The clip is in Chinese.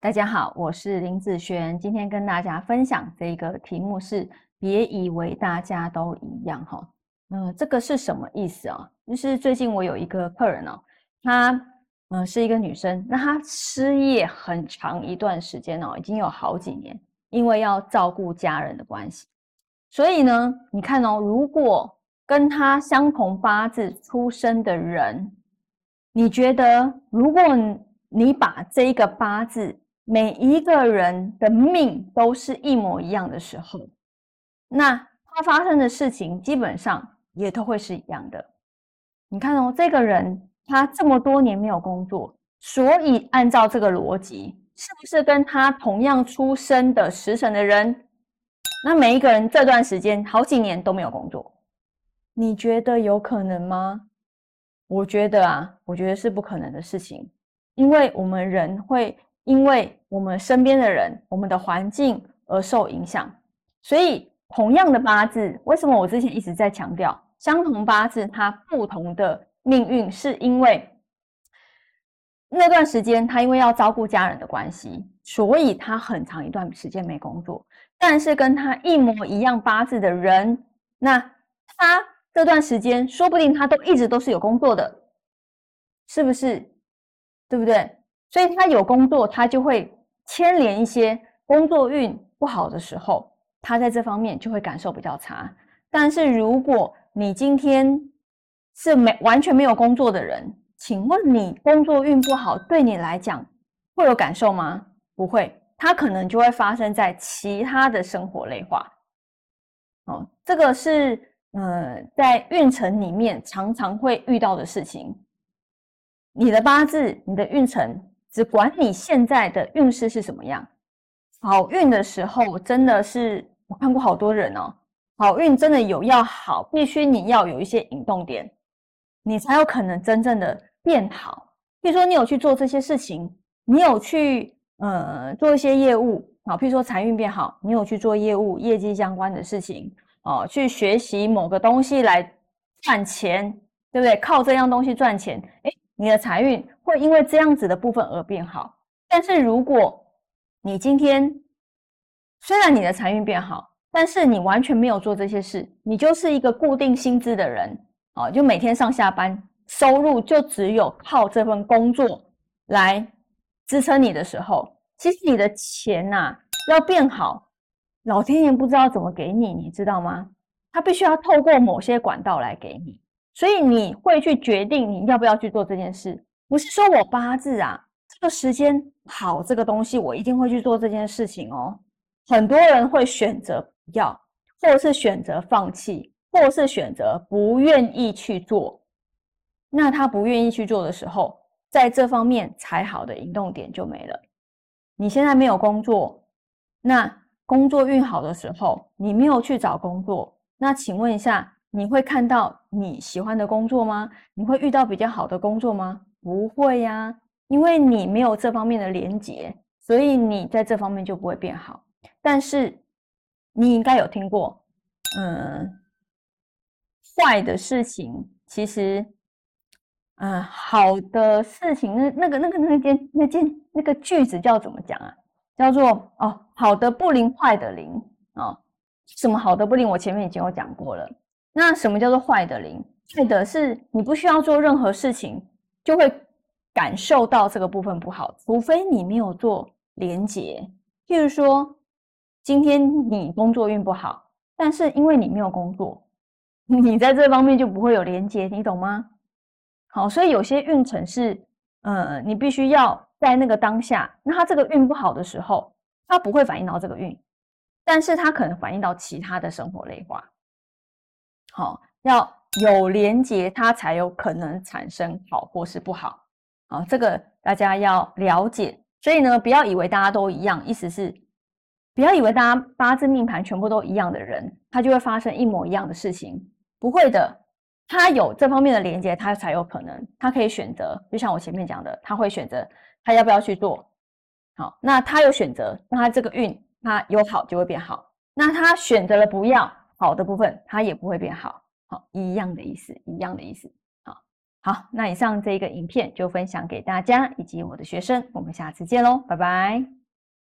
大家好，我是林子璇，今天跟大家分享这个题目是别以为大家都一样哈。嗯，这个是什么意思啊？就是最近我有一个客人哦，她嗯是一个女生，那她失业很长一段时间哦，已经有好几年，因为要照顾家人的关系，所以呢，你看哦，如果跟她相同八字出生的人，你觉得如果你把这一个八字每一个人的命都是一模一样的时候，那他发生的事情基本上也都会是一样的。你看哦，这个人他这么多年没有工作，所以按照这个逻辑，是不是跟他同样出生的时辰的人，那每一个人这段时间好几年都没有工作，你觉得有可能吗？我觉得啊，我觉得是不可能的事情，因为我们人会。因为我们身边的人、我们的环境而受影响，所以同样的八字，为什么我之前一直在强调相同八字它不同的命运？是因为那段时间他因为要照顾家人的关系，所以他很长一段时间没工作。但是跟他一模一样八字的人，那他这段时间说不定他都一直都是有工作的，是不是？对不对？所以他有工作，他就会牵连一些工作运不好的时候，他在这方面就会感受比较差。但是如果你今天是没完全没有工作的人，请问你工作运不好，对你来讲会有感受吗？不会，它可能就会发生在其他的生活类化。哦，这个是呃在运程里面常常会遇到的事情。你的八字，你的运程。只管你现在的运势是什么样，好运的时候真的是我看过好多人哦，好运真的有要好，必须你要有一些引动点，你才有可能真正的变好。譬如说你有去做这些事情，你有去呃做一些业务啊，譬如说财运变好，你有去做业务、业绩相关的事情哦，去学习某个东西来赚钱，对不对？靠这样东西赚钱，哎。你的财运会因为这样子的部分而变好，但是如果你今天虽然你的财运变好，但是你完全没有做这些事，你就是一个固定薪资的人，哦，就每天上下班，收入就只有靠这份工作来支撑你的时候，其实你的钱呐要变好，老天爷不知道怎么给你，你知道吗？他必须要透过某些管道来给你。所以你会去决定你要不要去做这件事，不是说我八字啊，这个时间好，这个东西我一定会去做这件事情哦。很多人会选择不要，或是选择放弃，或是选择不愿意去做。那他不愿意去做的时候，在这方面才好的引动点就没了。你现在没有工作，那工作运好的时候，你没有去找工作，那请问一下。你会看到你喜欢的工作吗？你会遇到比较好的工作吗？不会呀，因为你没有这方面的连结，所以你在这方面就不会变好。但是你应该有听过，嗯，坏的事情其实，嗯，好的事情，那那个那个那件那件那个句子叫怎么讲啊？叫做哦，好的不灵，坏的灵哦。什么好的不灵？我前面已经有讲过了。那什么叫做坏的灵？坏的是你不需要做任何事情，就会感受到这个部分不好，除非你没有做连结。譬如说，今天你工作运不好，但是因为你没有工作，你在这方面就不会有连结，你懂吗？好，所以有些运程是，呃，你必须要在那个当下，那他这个运不好的时候，他不会反映到这个运，但是他可能反映到其他的生活类化。好，要有连接，它才有可能产生好或是不好。啊，这个大家要了解。所以呢，不要以为大家都一样，意思是不要以为大家八字命盘全部都一样的人，他就会发生一模一样的事情。不会的，他有这方面的连接，他才有可能，他可以选择。就像我前面讲的，他会选择他要不要去做。好，那他有选择，那他这个运他有好就会变好。那他选择了不要。好的部分，他也不会变好，好一样的意思，一样的意思。好，好，那以上这一个影片就分享给大家以及我的学生，我们下次见喽，拜拜。